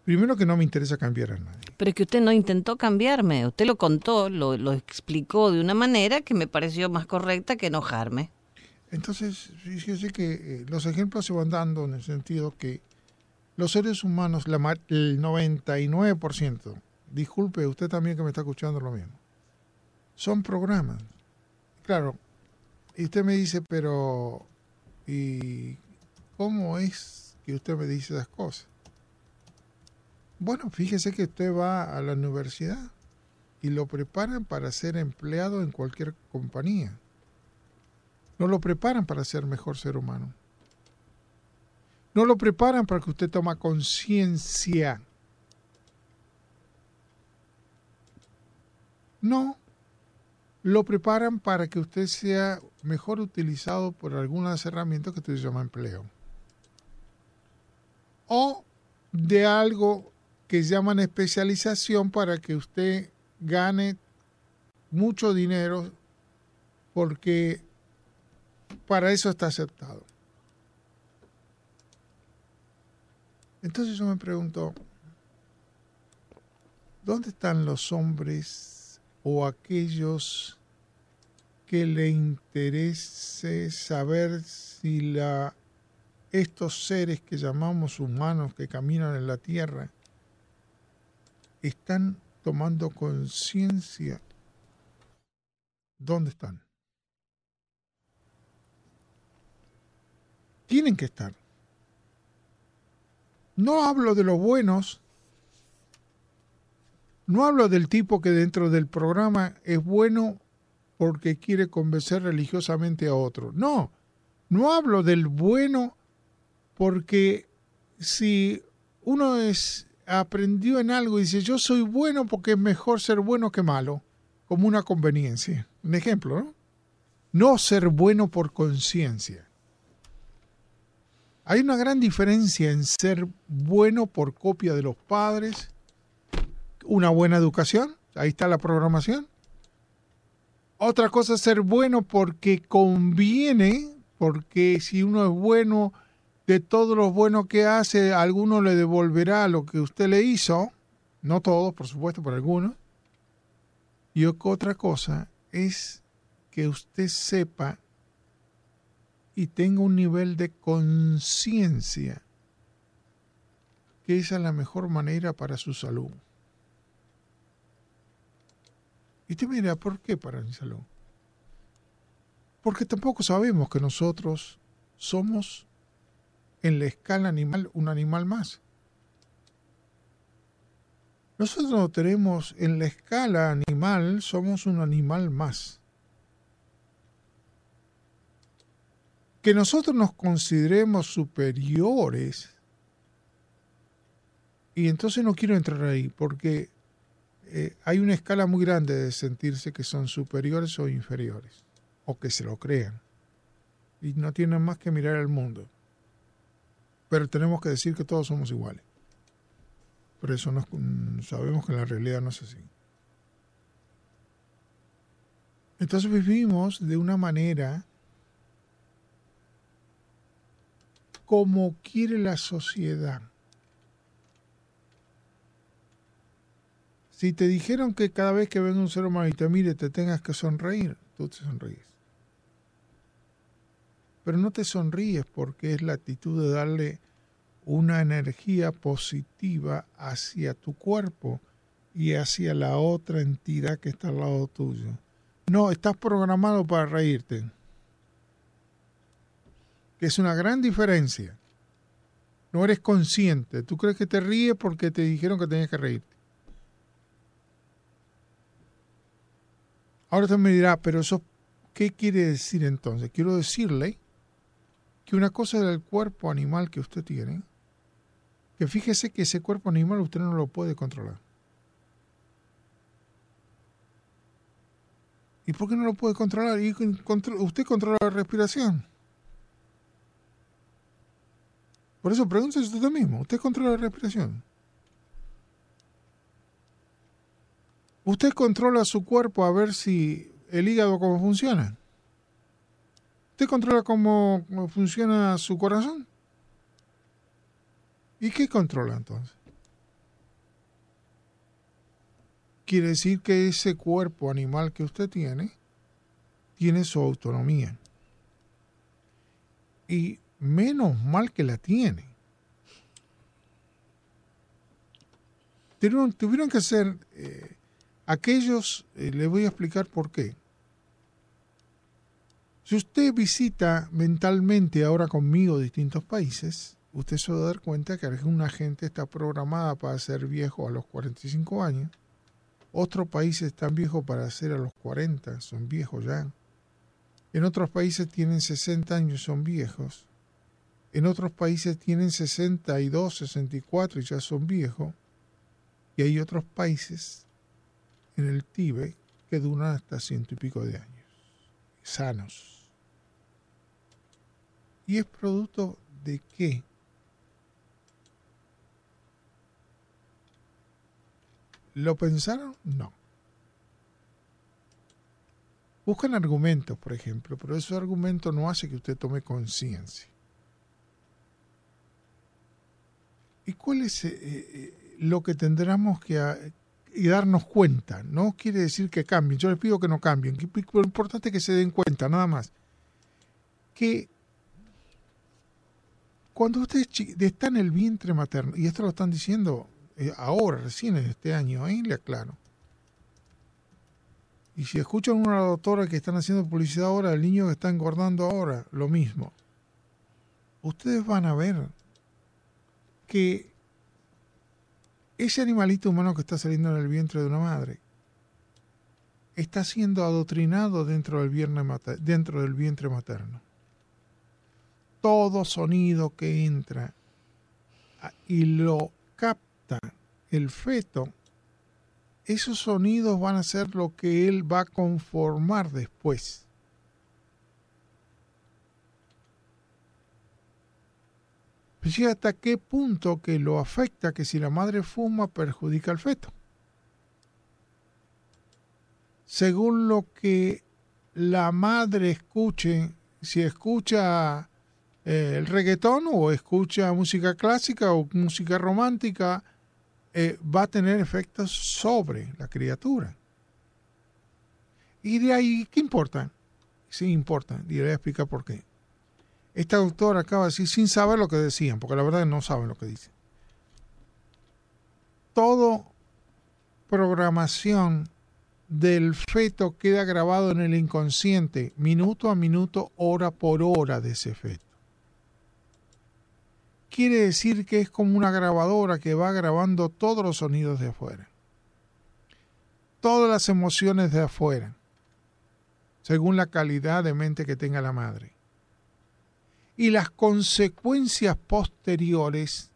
primero que no me interesa cambiar a nadie. Pero es que usted no intentó cambiarme, usted lo contó, lo, lo explicó de una manera que me pareció más correcta que enojarme. Entonces, sé que eh, los ejemplos se van dando en el sentido que los seres humanos, la, el 99%, disculpe usted también que me está escuchando lo mismo, son programas. Claro, y usted me dice, pero ¿y cómo es que usted me dice esas cosas? Bueno, fíjese que usted va a la universidad y lo preparan para ser empleado en cualquier compañía. No lo preparan para ser mejor ser humano. No lo preparan para que usted tome conciencia. No, lo preparan para que usted sea mejor utilizado por algunas herramientas que se llama empleo. O de algo que llaman especialización para que usted gane mucho dinero porque para eso está aceptado. Entonces yo me pregunto, ¿dónde están los hombres o aquellos que le interese saber si estos seres que llamamos humanos que caminan en la tierra están tomando conciencia. ¿Dónde están? Tienen que estar. No hablo de los buenos, no hablo del tipo que dentro del programa es bueno porque quiere convencer religiosamente a otro. No, no hablo del bueno porque si uno es aprendió en algo y dice yo soy bueno porque es mejor ser bueno que malo, como una conveniencia. Un ejemplo, ¿no? No ser bueno por conciencia. Hay una gran diferencia en ser bueno por copia de los padres, una buena educación, ahí está la programación. Otra cosa es ser bueno porque conviene, porque si uno es bueno de todos los buenos que hace, alguno le devolverá lo que usted le hizo, no todos, por supuesto, pero algunos. Y otra cosa es que usted sepa y tenga un nivel de conciencia que esa es la mejor manera para su salud. Y usted mira, ¿por qué para mi salud? Porque tampoco sabemos que nosotros somos en la escala animal un animal más. Nosotros no tenemos en la escala animal, somos un animal más. Que nosotros nos consideremos superiores, y entonces no quiero entrar ahí, porque eh, hay una escala muy grande de sentirse que son superiores o inferiores, o que se lo crean, y no tienen más que mirar al mundo pero tenemos que decir que todos somos iguales. Por eso mm, sabemos que la realidad no es así. Entonces vivimos de una manera como quiere la sociedad. Si te dijeron que cada vez que venga un ser humano y te mire te tengas que sonreír, tú te sonríes. Pero no te sonríes porque es la actitud de darle una energía positiva hacia tu cuerpo y hacia la otra entidad que está al lado tuyo. No, estás programado para reírte. Es una gran diferencia. No eres consciente. Tú crees que te ríes porque te dijeron que tenías que reírte. Ahora usted me dirá, pero eso, ¿qué quiere decir entonces? Quiero decirle que una cosa del cuerpo animal que usted tiene, que fíjese que ese cuerpo animal usted no lo puede controlar. ¿Y por qué no lo puede controlar? Y usted controla la respiración. Por eso pregúntese usted mismo, ¿usted controla la respiración? ¿Usted controla su cuerpo a ver si el hígado cómo funciona? ¿Usted controla cómo funciona su corazón? ¿Y qué controla entonces? Quiere decir que ese cuerpo animal que usted tiene tiene su autonomía. Y menos mal que la tiene. Tuvieron, que ser eh, aquellos, eh, les voy a explicar por qué. Si usted visita mentalmente ahora conmigo distintos países, usted se va a dar cuenta que una gente está programada para ser viejo a los 45 años, otros países están viejos para ser a los 40, son viejos ya. En otros países tienen 60 años, son viejos. En otros países tienen 62, 64 y ya son viejos. Y hay otros países en el Tíbet que duran hasta ciento y pico de años, sanos. ¿Y es producto de qué? ¿Lo pensaron? No. Buscan argumentos, por ejemplo, pero ese argumento no hace que usted tome conciencia. ¿Y cuál es eh, eh, lo que tendremos que darnos cuenta? No quiere decir que cambien, yo les pido que no cambien, lo importante es que se den cuenta, nada más. Que cuando usted está en el vientre materno, y esto lo están diciendo eh, ahora, recién en este año, ahí le aclaro. Y si escuchan una doctora que están haciendo publicidad ahora, el niño que está engordando ahora, lo mismo. Ustedes van a ver que ese animalito humano que está saliendo en el vientre de una madre está siendo adoctrinado dentro del, dentro del vientre materno. Todo sonido que entra y lo capta el feto, esos sonidos van a ser lo que él va a conformar después. Fíjate pues hasta qué punto que lo afecta que si la madre fuma perjudica al feto. Según lo que la madre escuche, si escucha eh, el reggaetón o escucha música clásica o música romántica, eh, va a tener efectos sobre la criatura. Y de ahí, ¿qué importa? Sí importa, y le voy a explicar por qué. Esta doctora acaba de decir sin saber lo que decían, porque la verdad no saben lo que dicen. Todo programación del feto queda grabado en el inconsciente, minuto a minuto, hora por hora de ese feto. Quiere decir que es como una grabadora que va grabando todos los sonidos de afuera, todas las emociones de afuera, según la calidad de mente que tenga la madre y las consecuencias posteriores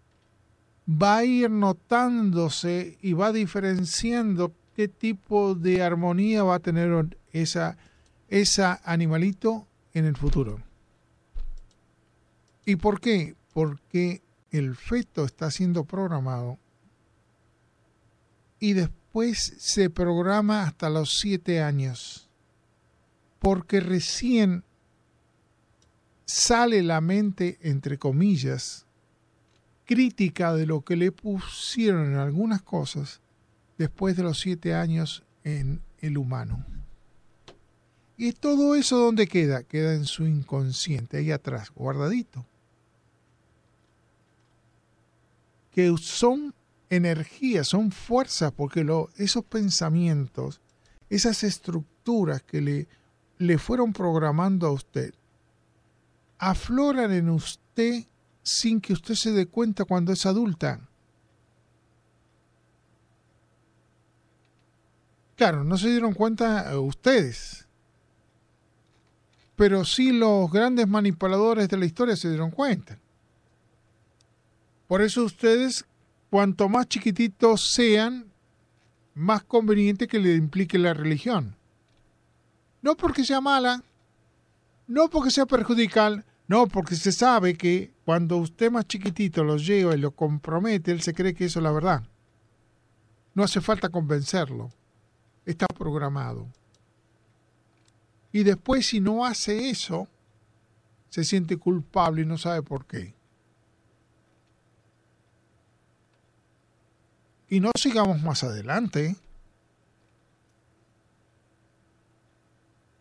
va a ir notándose y va diferenciando qué tipo de armonía va a tener esa, esa animalito en el futuro. ¿Y por qué? Porque el feto está siendo programado y después se programa hasta los siete años. Porque recién sale la mente, entre comillas, crítica de lo que le pusieron en algunas cosas después de los siete años en el humano. Y todo eso ¿dónde queda? Queda en su inconsciente, ahí atrás, guardadito. Que son energías, son fuerzas, porque lo, esos pensamientos, esas estructuras que le, le fueron programando a usted, afloran en usted sin que usted se dé cuenta cuando es adulta. Claro, no se dieron cuenta eh, ustedes, pero sí los grandes manipuladores de la historia se dieron cuenta. Por eso ustedes, cuanto más chiquititos sean, más conveniente que le implique la religión. No porque sea mala, no porque sea perjudicial, no, porque se sabe que cuando usted más chiquitito lo lleva y lo compromete, él se cree que eso es la verdad. No hace falta convencerlo. Está programado. Y después si no hace eso, se siente culpable y no sabe por qué. Y no sigamos más adelante.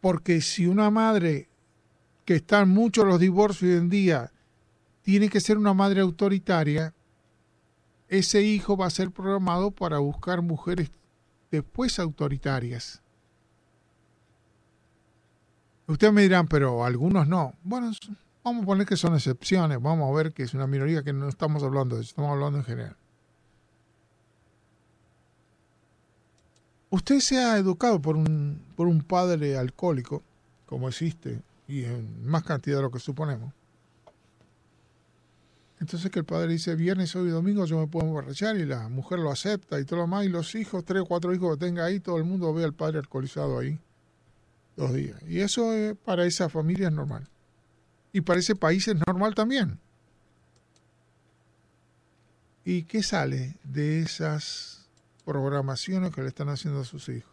Porque si una madre que están muchos los divorcios hoy en día, tiene que ser una madre autoritaria, ese hijo va a ser programado para buscar mujeres después autoritarias. Ustedes me dirán, pero algunos no. Bueno, vamos a poner que son excepciones, vamos a ver que es una minoría que no estamos hablando de eso, estamos hablando en general. Usted se ha educado por un, por un padre alcohólico, como existe y en más cantidad de lo que suponemos. Entonces que el padre dice, viernes, sábado y domingo yo me puedo emborrachar y la mujer lo acepta y todo lo más, y los hijos, tres o cuatro hijos que tenga ahí, todo el mundo ve al padre alcoholizado ahí dos días. Y eso para esa familia es normal. Y para ese país es normal también. ¿Y qué sale de esas programaciones que le están haciendo a sus hijos?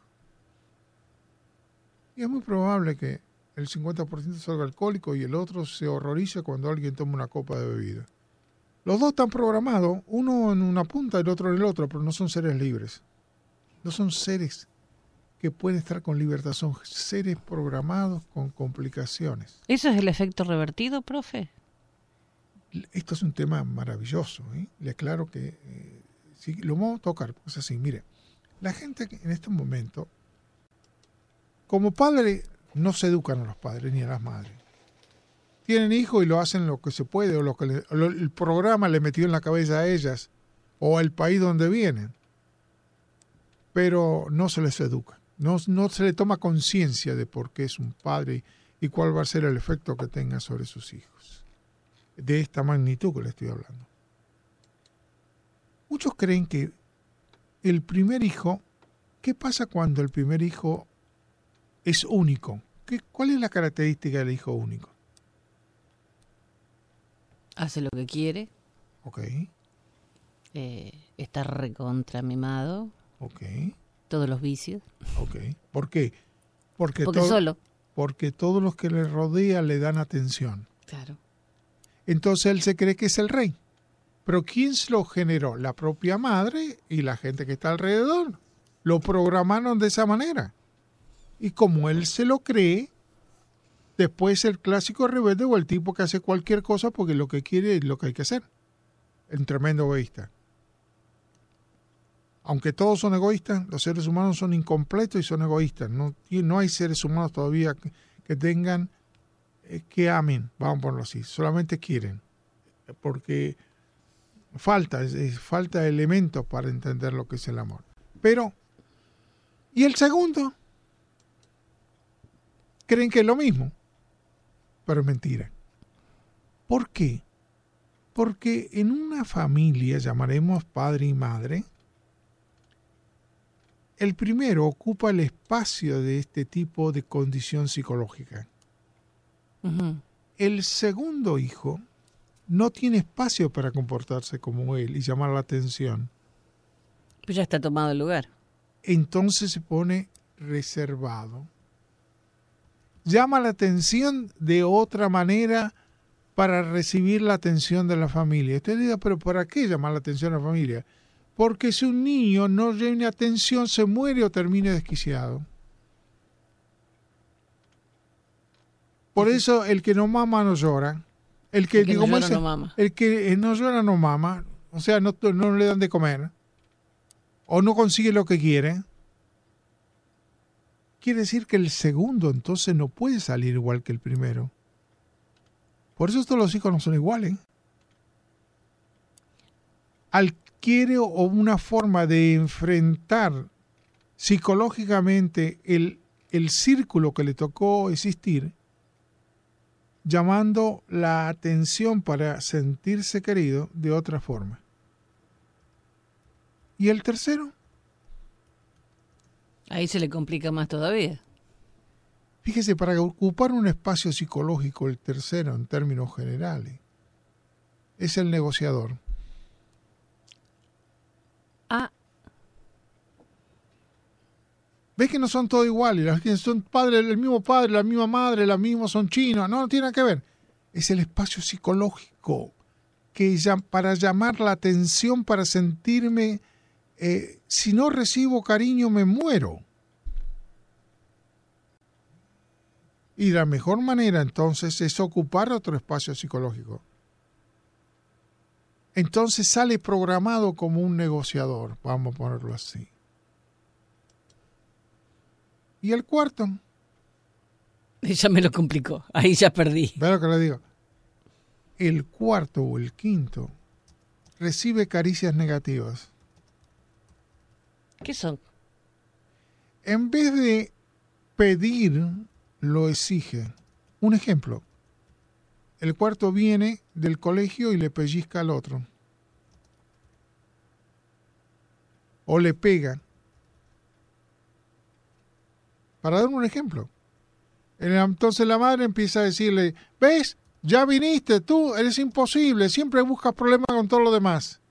Y es muy probable que el 50% salga alcohólico y el otro se horroriza cuando alguien toma una copa de bebida. Los dos están programados, uno en una punta y el otro en el otro, pero no son seres libres. No son seres que pueden estar con libertad, son seres programados con complicaciones. ¿Eso es el efecto revertido, profe? Esto es un tema maravilloso. ¿eh? Le aclaro que eh, lo vamos a tocar, pues así, mire, la gente en este momento, como padre, no se educan a los padres ni a las madres. Tienen hijos y lo hacen lo que se puede o lo que el programa le metió en la cabeza a ellas o el país donde vienen, pero no se les educa, no, no se le toma conciencia de por qué es un padre y cuál va a ser el efecto que tenga sobre sus hijos. De esta magnitud que le estoy hablando. Muchos creen que el primer hijo, ¿qué pasa cuando el primer hijo es único? ¿Qué, ¿Cuál es la característica del hijo único? Hace lo que quiere. Ok. Eh, está recontra mimado. Ok. Todos los vicios. Ok. ¿Por qué? Porque, Porque solo. Porque todos los que le rodean le dan atención. Claro. Entonces él se cree que es el rey. Pero ¿quién se lo generó? La propia madre y la gente que está alrededor. Lo programaron de esa manera. Y como él se lo cree, después el clásico rebelde o el tipo que hace cualquier cosa porque lo que quiere es lo que hay que hacer. Un tremendo egoísta. Aunque todos son egoístas, los seres humanos son incompletos y son egoístas. No, no hay seres humanos todavía que, tengan, eh, que amen, vamos a ponerlo así. Solamente quieren. Porque falta, falta elementos para entender lo que es el amor. Pero, ¿y el segundo? Creen que es lo mismo, pero es mentira. ¿Por qué? Porque en una familia, llamaremos padre y madre, el primero ocupa el espacio de este tipo de condición psicológica. Uh -huh. El segundo hijo no tiene espacio para comportarse como él y llamar la atención. Pues ya está tomado el lugar. Entonces se pone reservado. Llama la atención de otra manera para recibir la atención de la familia. Usted diga, pero ¿para qué llamar la atención a la familia? Porque si un niño no tiene atención, se muere o termina desquiciado. Por eso el que no mama no llora. El que, El que no digo, llora no mama. El que no llora no mama. O sea, no, no le dan de comer. O no consigue lo que quiere. Quiere decir que el segundo entonces no puede salir igual que el primero. Por eso todos los hijos no son iguales. Adquiere o una forma de enfrentar psicológicamente el, el círculo que le tocó existir, llamando la atención para sentirse querido de otra forma. ¿Y el tercero? Ahí se le complica más todavía. Fíjese, para ocupar un espacio psicológico, el tercero en términos generales, es el negociador. Ah, ¿Ves que no son todos iguales? Son padres, el mismo padre, la misma madre, la misma son chinos. No, no tiene nada que ver. Es el espacio psicológico que ya, para llamar la atención, para sentirme, eh, si no recibo cariño, me muero. Y la mejor manera entonces es ocupar otro espacio psicológico. Entonces sale programado como un negociador, vamos a ponerlo así. Y el cuarto, <laughs> ya me lo complicó. Ahí ya perdí. ve lo que le digo, el cuarto o el quinto recibe caricias negativas. ¿Qué son? En vez de pedir, lo exige. Un ejemplo, el cuarto viene del colegio y le pellizca al otro. O le pega. Para dar un ejemplo. Entonces la madre empieza a decirle, ¿ves? Ya viniste, tú eres imposible, siempre buscas problemas con todo lo demás.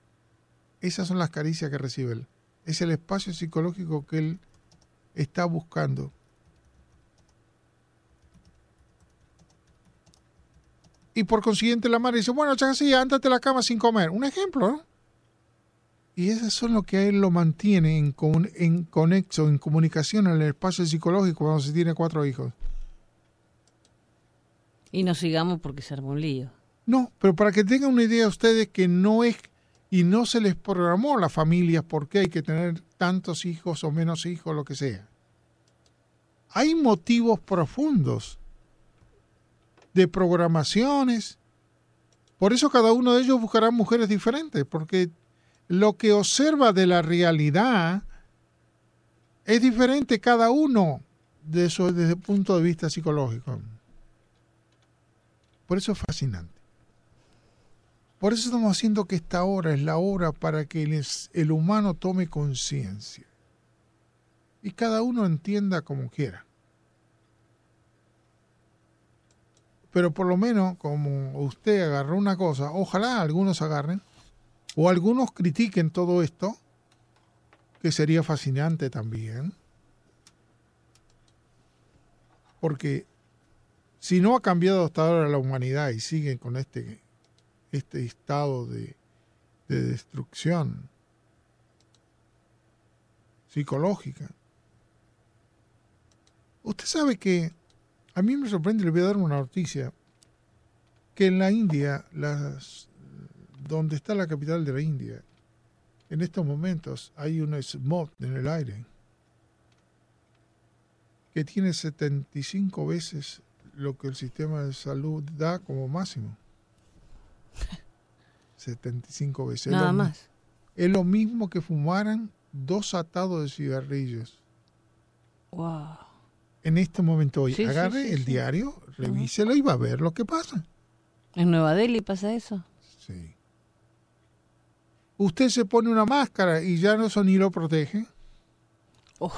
Esas son las caricias que recibe él. Es el espacio psicológico que él está buscando. Y por consiguiente la madre dice, bueno, sí, ándate a la cama sin comer. Un ejemplo, ¿no? Y esas son lo que a él lo mantiene en, con- en conexo, en comunicación en el espacio psicológico cuando se tiene cuatro hijos. Y no sigamos porque se armó un lío. No, pero para que tengan una idea ustedes que no es y no se les programó a las familias por qué hay que tener tantos hijos o menos hijos, lo que sea. Hay motivos profundos de programaciones. Por eso cada uno de ellos buscará mujeres diferentes, porque lo que observa de la realidad es diferente cada uno de eso desde el punto de vista psicológico. Por eso es fascinante. Por eso estamos haciendo que esta hora es la hora para que el, el humano tome conciencia. Y cada uno entienda como quiera. Pero por lo menos, como usted agarró una cosa, ojalá algunos agarren, o algunos critiquen todo esto, que sería fascinante también. Porque si no ha cambiado hasta ahora la humanidad y sigue con este, este estado de, de destrucción psicológica, usted sabe que a mí me sorprende, le voy a dar una noticia, que en la India, las, donde está la capital de la India, en estos momentos hay un smog en el aire que tiene 75 veces lo que el sistema de salud da como máximo. <laughs> 75 veces. Nada más. Es lo mismo que fumaran dos atados de cigarrillos. Wow. En este momento hoy, Sí, agarre sí, el diario, revíselo y va a ver lo que pasa. ¿En Nueva Delhi pasa eso? Sí. Usted se pone una máscara y ya no eso ni lo protege. Oh.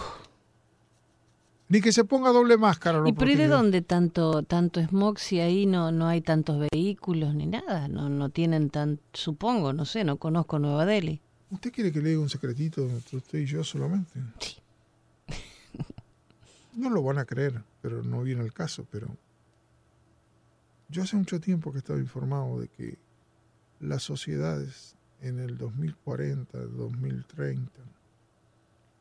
Ni que se ponga doble máscara. lo ¿Y pero ¿y de dónde tanto tanto smog si ahí no no hay tantos vehículos ni nada? No no tienen tan supongo, no sé, no conozco Nueva Delhi. ¿Usted quiere que le diga un secretito entre usted y yo solamente? Sí. <laughs> No lo van a creer, pero no viene el caso. Pero yo hace mucho tiempo que estaba informado de que las sociedades en el 2040, 2030,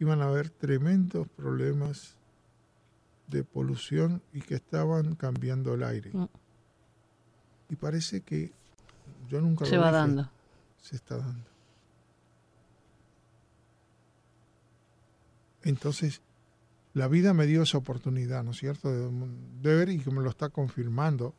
iban a haber tremendos problemas de polución y que estaban cambiando el aire. Mm. Y parece que yo nunca Se lo va dije, dando. se está dando. Entonces, la vida me dio esa oportunidad, ¿no es cierto?, de, de ver y que me lo está confirmando.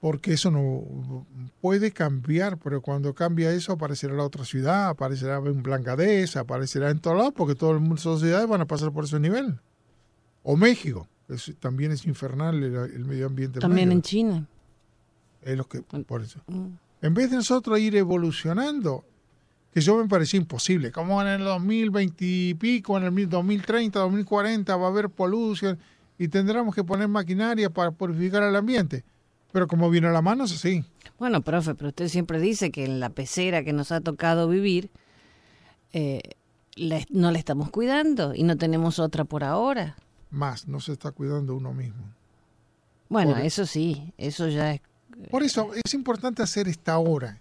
Porque eso no puede cambiar, pero cuando cambia eso aparecerá la otra ciudad, aparecerá en Bangladesh, aparecerá en todos lados, porque todas las sociedades van a pasar por ese nivel. O México, es- también es infernal el, el medio ambiente. También en. China. Es lo que, por eso. Mm. En vez de nosotros ir evolucionando, que yo me parecía imposible, como en el 2020 y pico, en el 2030, 2040 va a haber polución y tendremos que poner maquinaria para purificar el ambiente. Pero como viene a la mano es así. Bueno, profe, pero usted siempre dice que en la pecera que nos ha tocado vivir eh, la- no la estamos cuidando y no tenemos otra por ahora. Más, no se está cuidando uno mismo. Bueno, Por- eso sí, eso ya es... Por eso es importante hacer esta hora.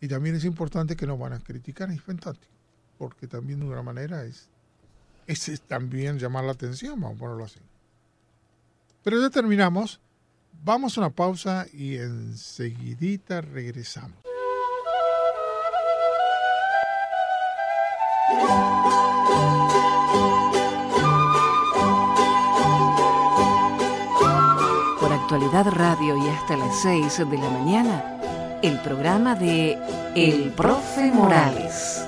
Y también es importante que nos van a criticar, es fantástico. Porque también de una manera es, es, es también llamar la atención, vamos a ponerlo así. Pero ya terminamos. Vamos a una pausa y enseguidita regresamos. Actualidad radio y hasta las 6 de la mañana, el programa de El Profe Morales.